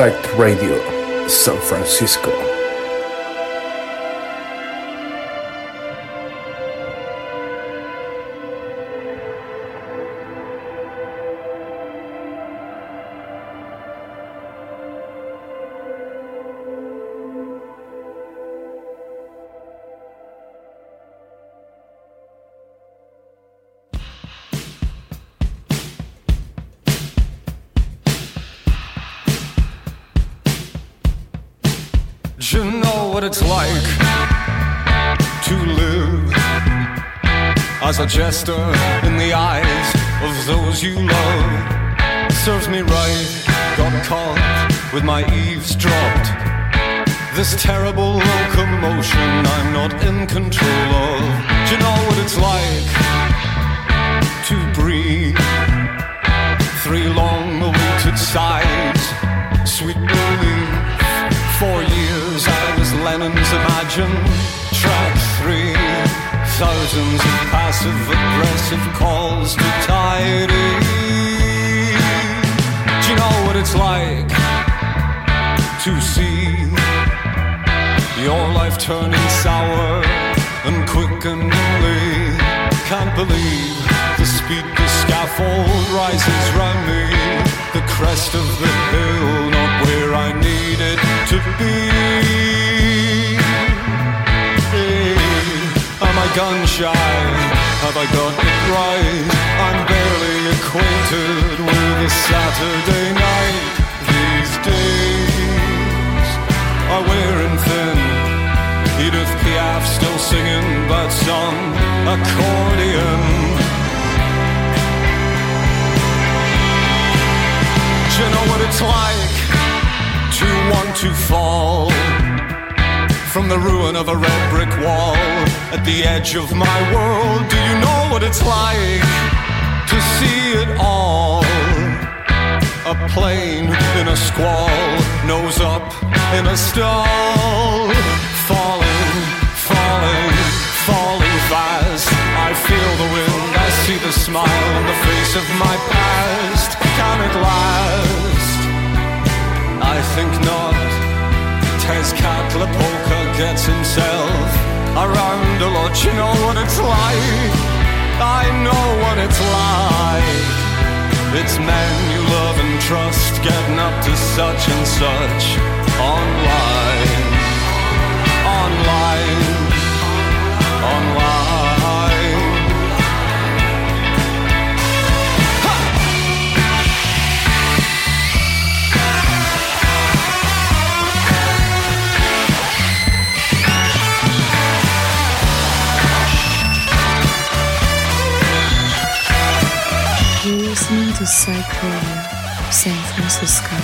Psyched Radio, San Francisco. A jester in the eyes of those you love. Serves me right, got caught with my eaves dropped. This terrible locomotion I'm not in control of. Do you know what it's like to breathe? Three long awaited sighs, sweet relief. Four years I was Lennon's Imagine, track three thousands of passive aggressive calls to tidy. Do you know what it's like to see your life turning sour and quickeningly? Can't believe the speed the scaffold rises round me, the crest of the hill, not where I need it to be. Gun shy? Have I got it right? I'm barely acquainted with a Saturday night these days. Are wearing thin. Edith Piaf still singing, but some accordion. Do you know what it's like to want to fall? from the ruin of a red brick wall at the edge of my world. Do you know what it's like to see it all? A plane in a squall, nose up in a stall, falling, falling, falling fast. I feel the wind, I see the smile on the face of my past. Can it last? I think not. Tez Polka gets himself around a lot. You know what it's like. I know what it's like. It's men you love and trust getting up to such and such online. Online. Online. Listening to Psych Radio, San Francisco.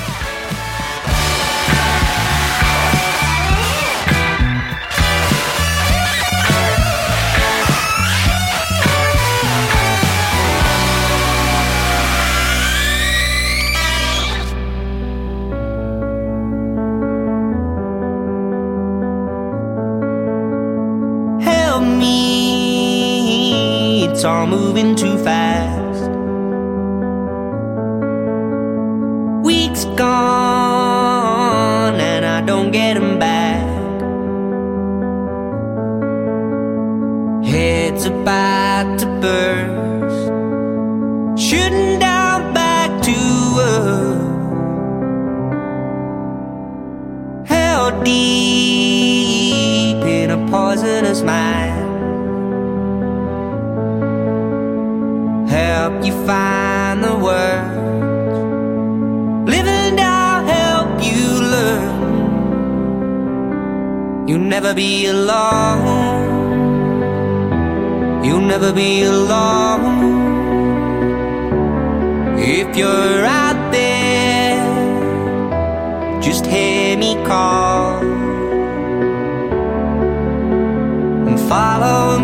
Help me, it's all moving too fast. About to burst, shooting down back to earth. Held deep in a poisonous mind. Help you find the words. Living down, help you learn. You'll never be alone. Never be alone. If you're out there, just hear me call. And follow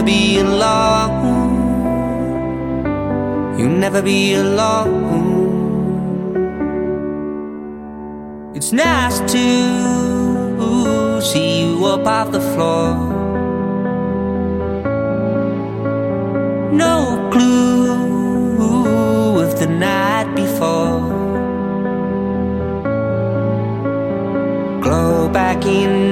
never be alone. You'll never be alone. It's nice to see you up off the floor. No clue of the night before. Glow back in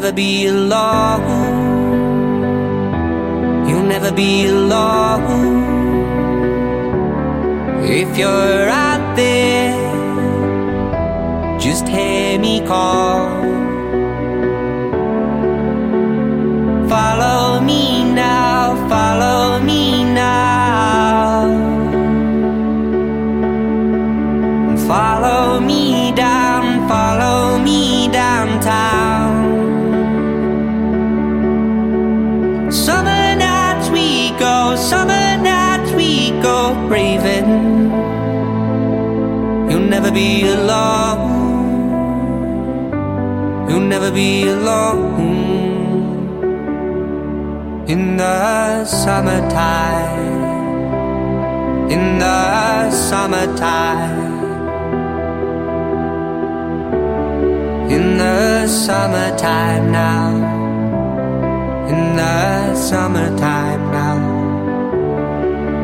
never be alone. You'll never be alone. If you're out there, just hear me call. Never be alone. You'll never be alone. In the summertime, in the summertime. In the summertime now. In the summertime now.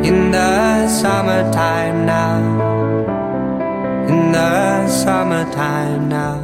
In the summertime now. The summertime now.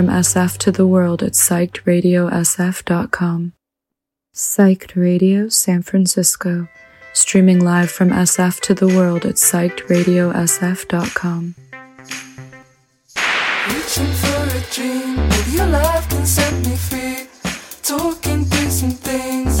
from SF to the world at psychedradiosf.com. Psyched Radio San Francisco, streaming live from SF to the world at psychedradiosf.com. Reaching for a dream, your can set me free. Talking through some things.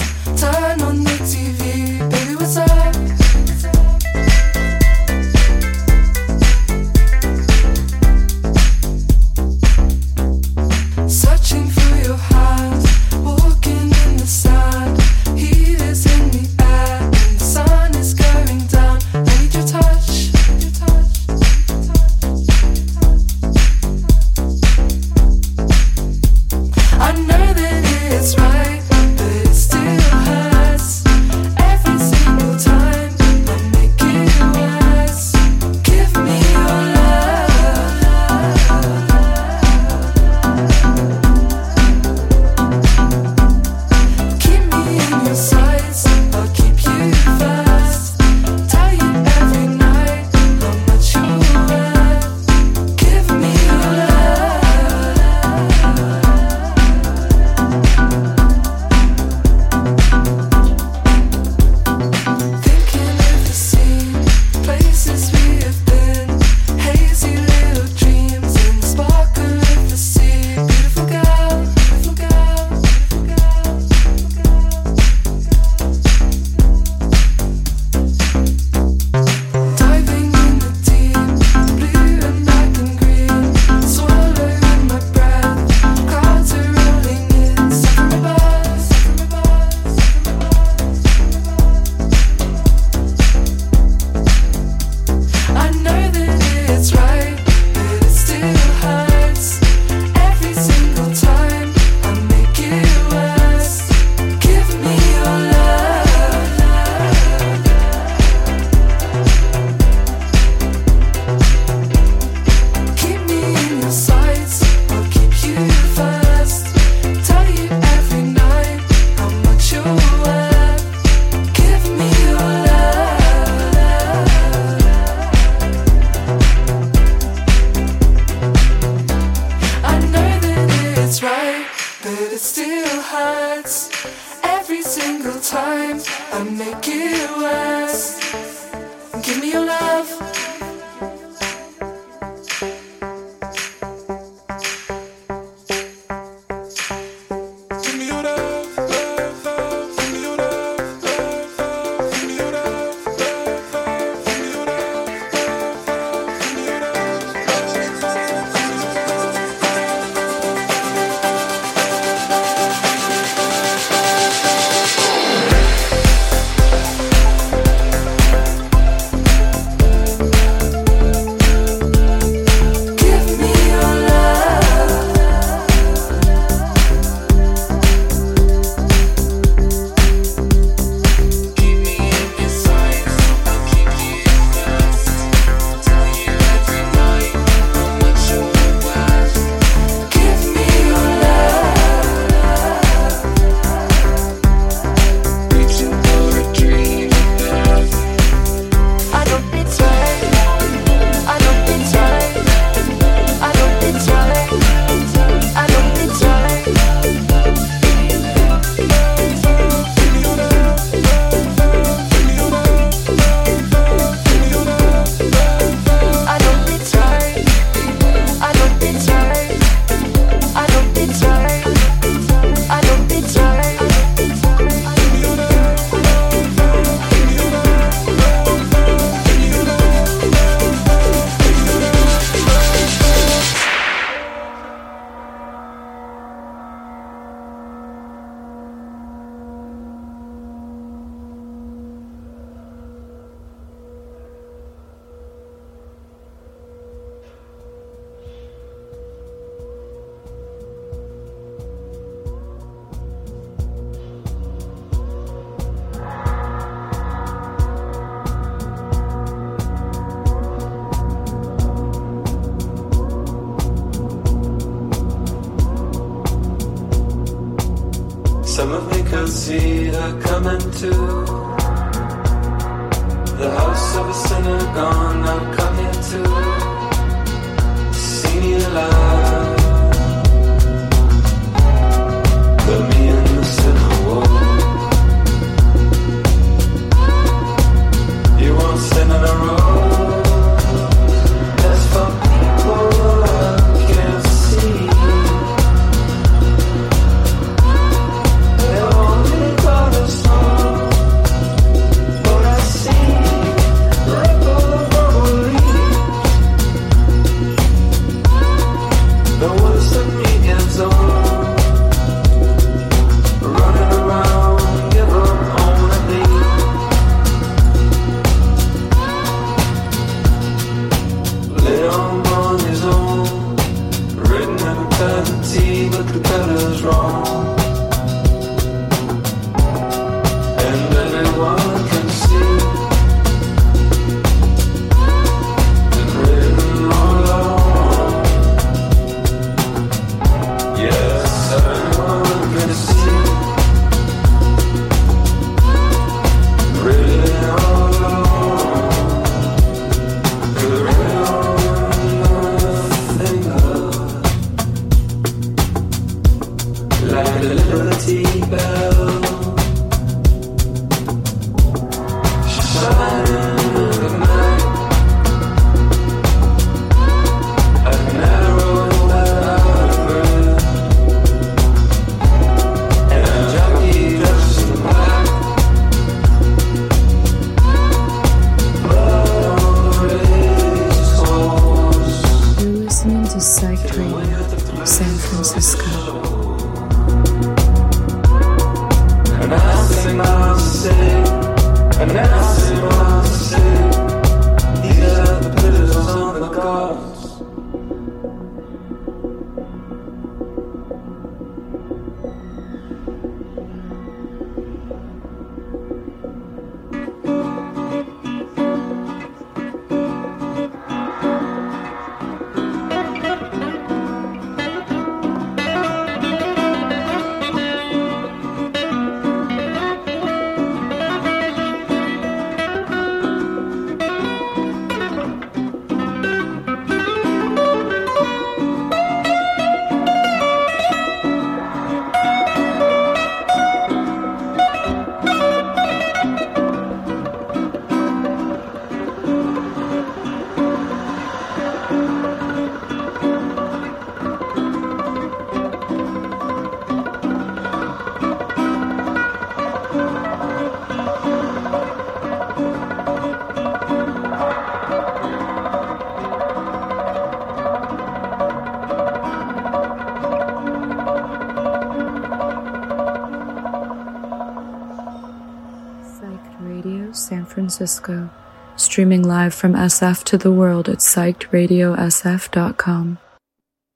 Francisco, streaming live from SF to the world at psychedradiosf.com.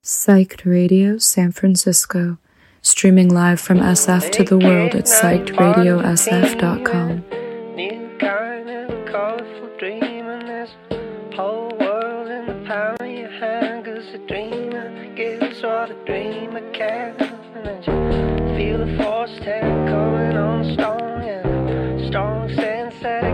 Psyched Radio San Francisco, streaming live from SF to the world at psychedradiosf.com. Feel the force coming on strong, yeah. Strong sense that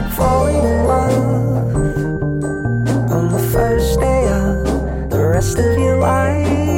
like falling in love on the first day of the rest of your life.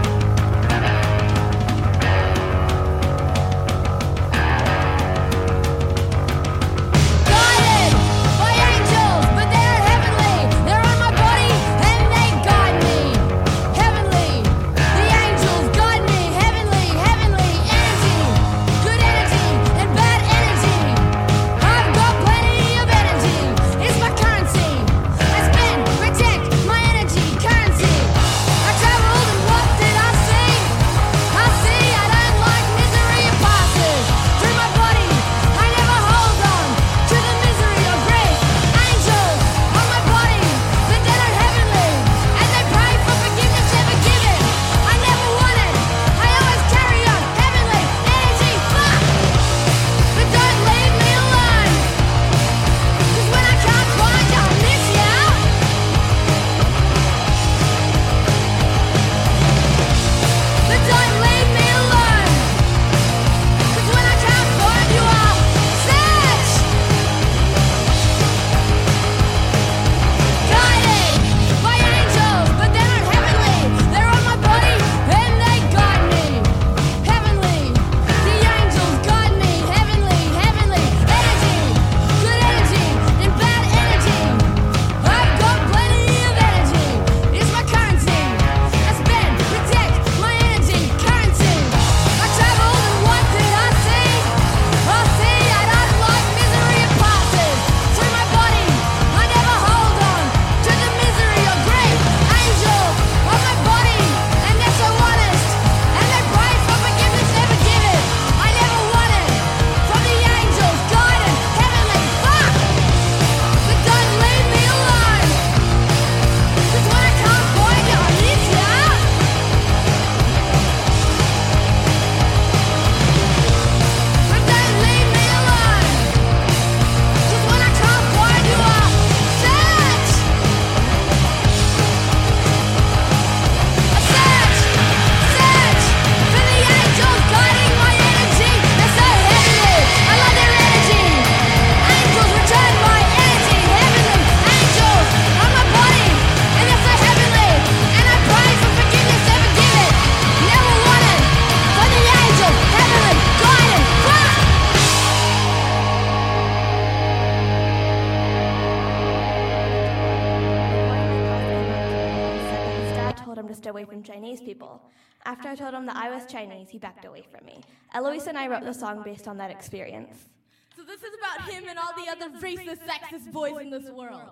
Wrote the song based on that experience. So this is about him and all the other racist, sexist boys in this world.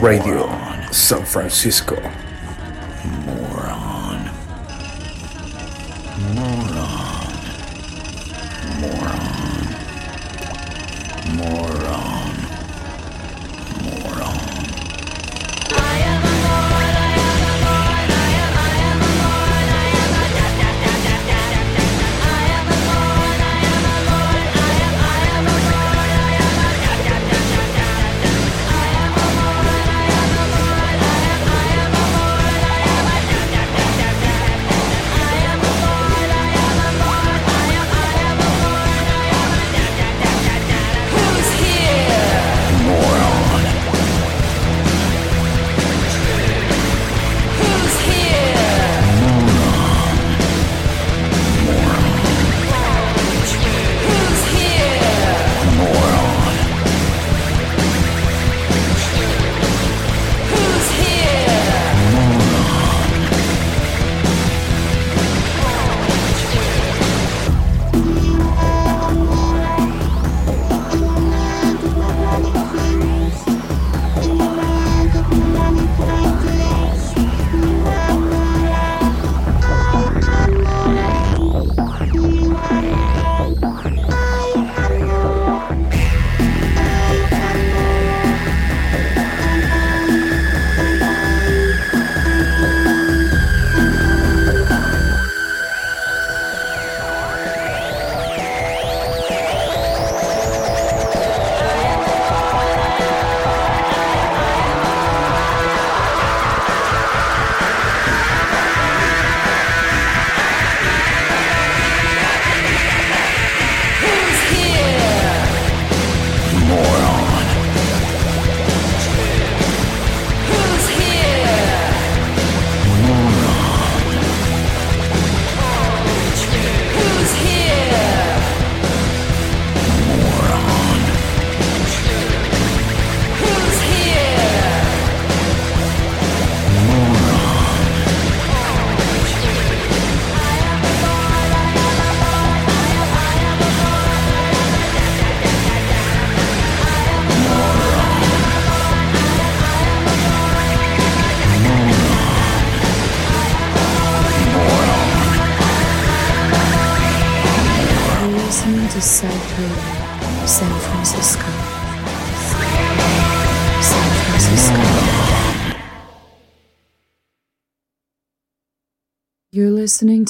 Radio San Francisco.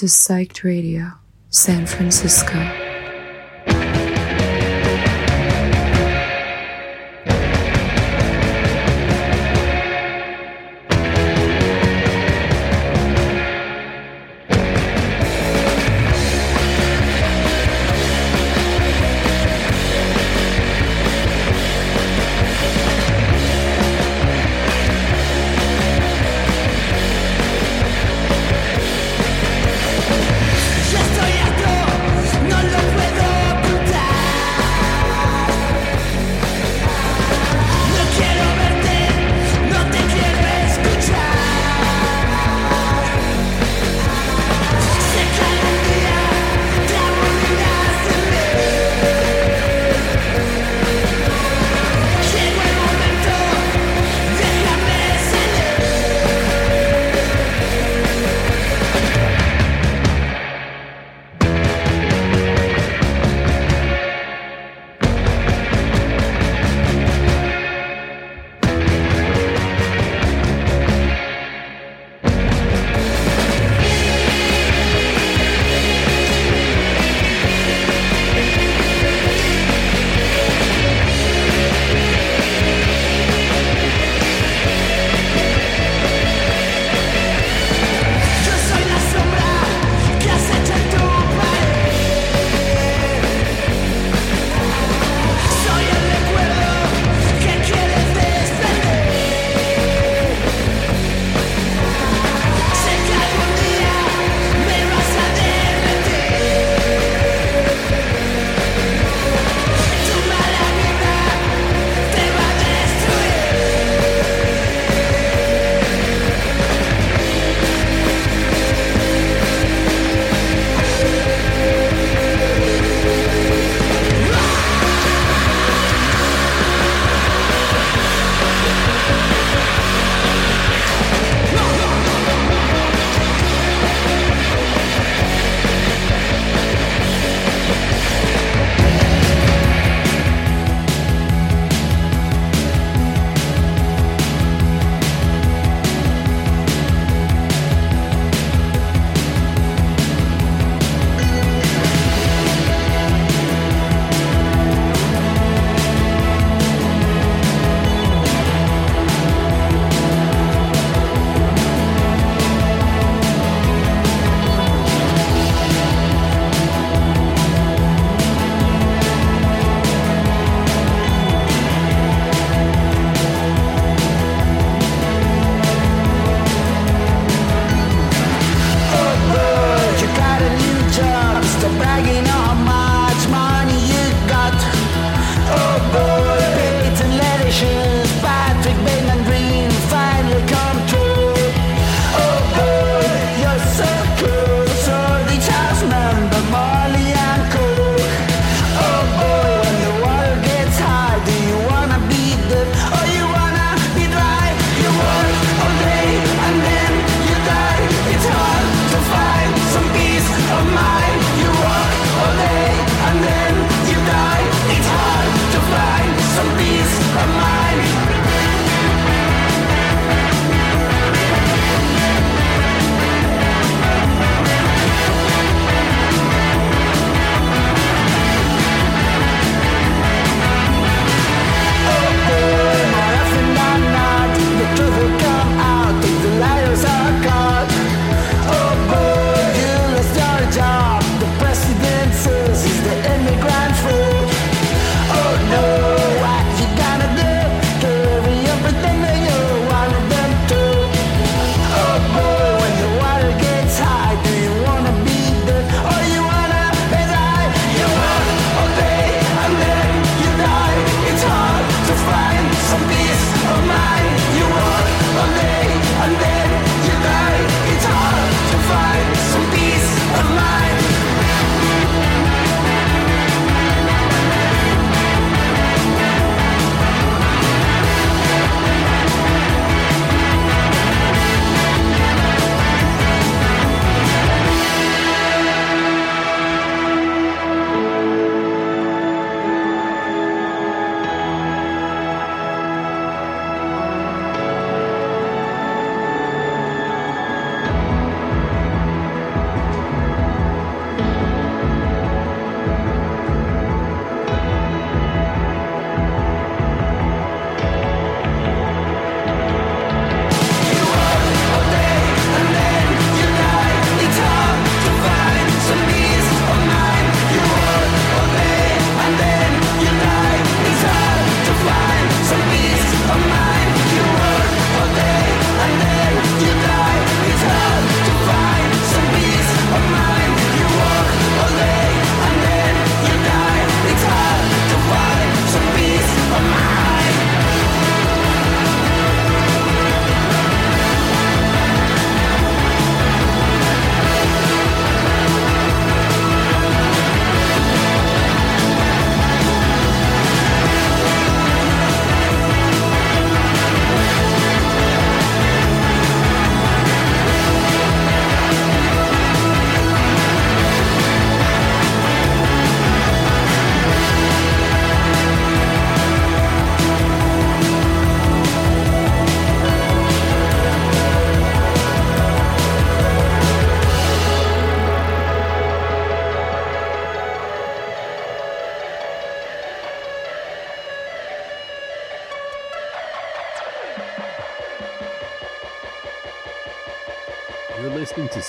To Psyched Radio, San Francisco.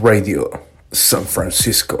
Radio, San Francisco.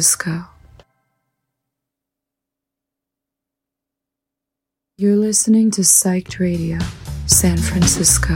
Francisco. You're listening to Psyched Radio, San Francisco.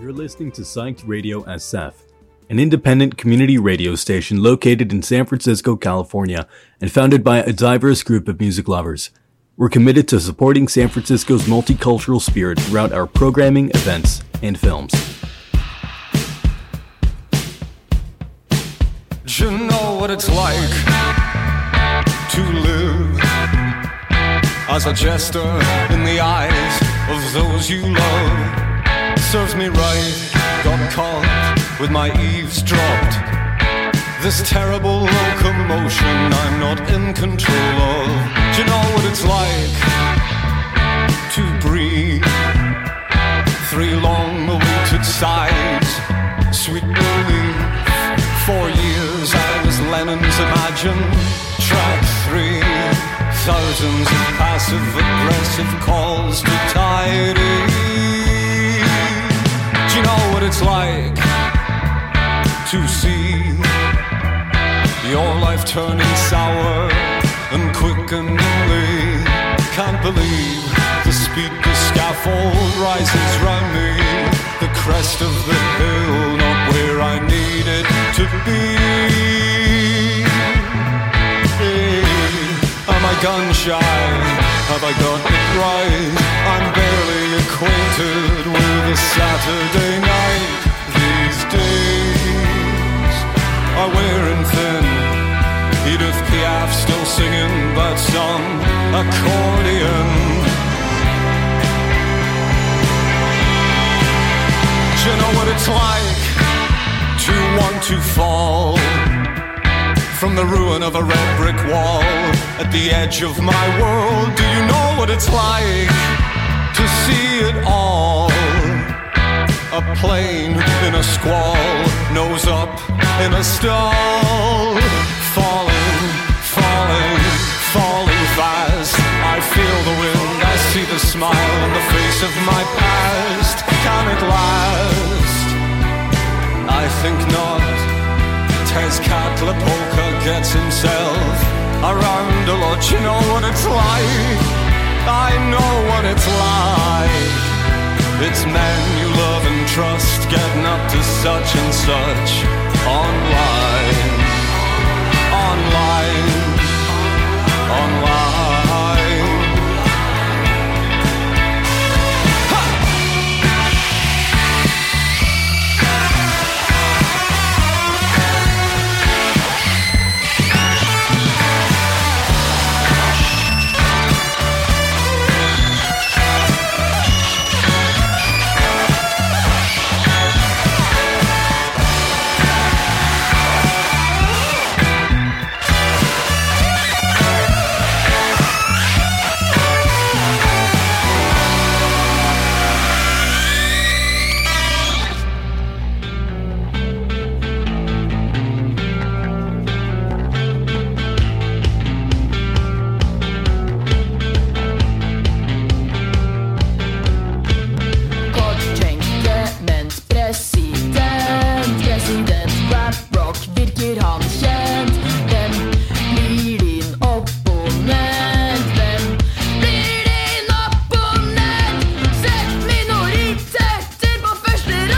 You're listening to Psyched Radio SF, an independent community radio station located in San Francisco, California, and founded by a diverse group of music lovers. We're committed to supporting San Francisco's multicultural spirit throughout our programming, events, and films. You know what it's like to live as a jester in the eyes of those you love? Serves me right, got caught with my eaves dropped. This terrible locomotion I'm not in control of. Do you know what it's like to breathe? Three long awaited sighs, sweet relief. Four years I was Lennon's Imagine. Track three, thousands of passive aggressive calls to tidy. You know what it's like to see your life turning sour and quickeningly? Can't believe the speed the scaffold rises round me. The crest of the hill, not where I need it to be. Am I gun shy? Have I got it right? I'm barely acquainted with a Saturday night these days. Are wearing thin. Edith Piaf still singing, but some accordion. Do you know what it's like to want to fall from the ruin of a red brick wall at the edge of my world? Do you know what it's like to see it all? A plane in a squall, nose up in a stall, falling, falling, falling fast. I feel the wind, I see the smile on the face of my past. Can it last? I think not. Tezcatlipoca gets himself around a lot. You know what it's like. I know what it's like. It's men you love and trust getting up to such and such online. Online. Online.